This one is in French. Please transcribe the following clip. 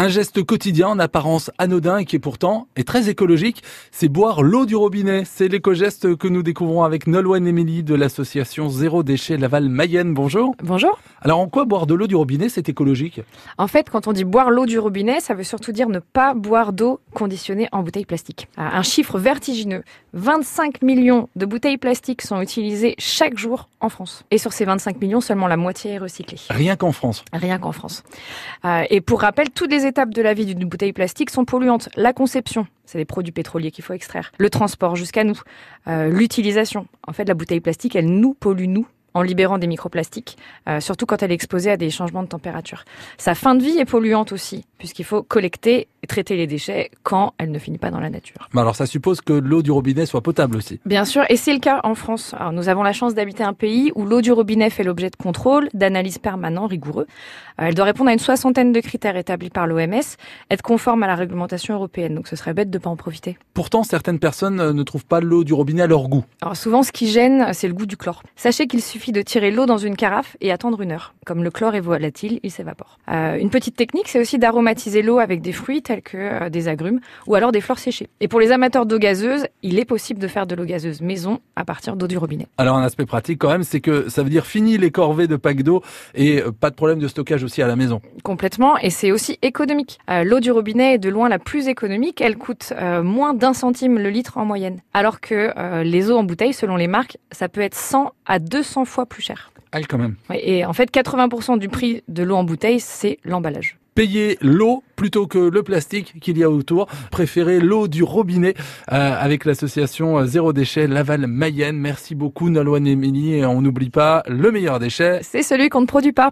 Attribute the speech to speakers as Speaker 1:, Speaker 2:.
Speaker 1: Un geste quotidien en apparence anodin et qui est pourtant est très écologique, c'est boire l'eau du robinet. C'est l'éco-geste que nous découvrons avec Nolwenn Emily de l'association Zéro Déchet Laval Mayenne. Bonjour.
Speaker 2: Bonjour.
Speaker 1: Alors en quoi boire de l'eau du robinet c'est écologique?
Speaker 2: En fait, quand on dit boire l'eau du robinet, ça veut surtout dire ne pas boire d'eau conditionnée en bouteille plastique. Un chiffre vertigineux. 25 millions de bouteilles plastiques sont utilisées chaque jour en France. Et sur ces 25 millions, seulement la moitié est recyclée.
Speaker 1: Rien qu'en France.
Speaker 2: Rien qu'en France. Euh, et pour rappel, toutes les étapes de la vie d'une bouteille plastique sont polluantes. La conception, c'est des produits pétroliers qu'il faut extraire. Le transport jusqu'à nous. Euh, L'utilisation. En fait, la bouteille plastique, elle nous pollue, nous, en libérant des microplastiques, euh, surtout quand elle est exposée à des changements de température. Sa fin de vie est polluante aussi, puisqu'il faut collecter et traiter les déchets quand elle ne finit pas dans la nature.
Speaker 1: Mais alors ça suppose que l'eau du robinet soit potable aussi.
Speaker 2: Bien sûr, et c'est le cas en France. Alors, nous avons la chance d'habiter un pays où l'eau du robinet fait l'objet de contrôles, d'analyses permanents, rigoureux. Euh, elle doit répondre à une soixantaine de critères établis par l'OMS, être conforme à la réglementation européenne, donc ce serait bête de ne pas en profiter.
Speaker 1: Pourtant, certaines personnes euh, ne trouvent pas l'eau du robinet à leur goût.
Speaker 2: Alors souvent, ce qui gêne, c'est le goût du chlore. Sachez qu'il suffit de tirer l'eau dans une carafe et attendre une heure. Comme le chlore est volatile, il s'évapore. Euh, une petite technique, c'est aussi d'aromatiser l'eau avec des fruits tels que euh, des agrumes ou alors des fleurs séchées. Et pour les amateurs d'eau gazeuse, il est possible de faire de l'eau gazeuse maison à partir d'eau du robinet.
Speaker 1: Alors un aspect pratique quand même, c'est que ça veut dire fini les corvées de pack d'eau et euh, pas de problème de stockage aussi à la maison.
Speaker 2: Complètement, et c'est aussi économique. Euh, l'eau du robinet est de loin la plus économique, elle coûte euh, moins d'un centime le litre en moyenne. Alors que euh, les eaux en bouteille, selon les marques, ça peut être 100 à 200 fois plus cher.
Speaker 1: Ah quand même.
Speaker 2: Ouais, Et en fait, 80% du prix de l'eau en bouteille, c'est l'emballage.
Speaker 1: Payer l'eau plutôt que le plastique qu'il y a autour. Préférez l'eau du robinet euh, avec l'association Zéro Déchet Laval Mayenne. Merci beaucoup Nolwenn Emily et on n'oublie pas le meilleur déchet.
Speaker 2: C'est celui qu'on ne produit pas.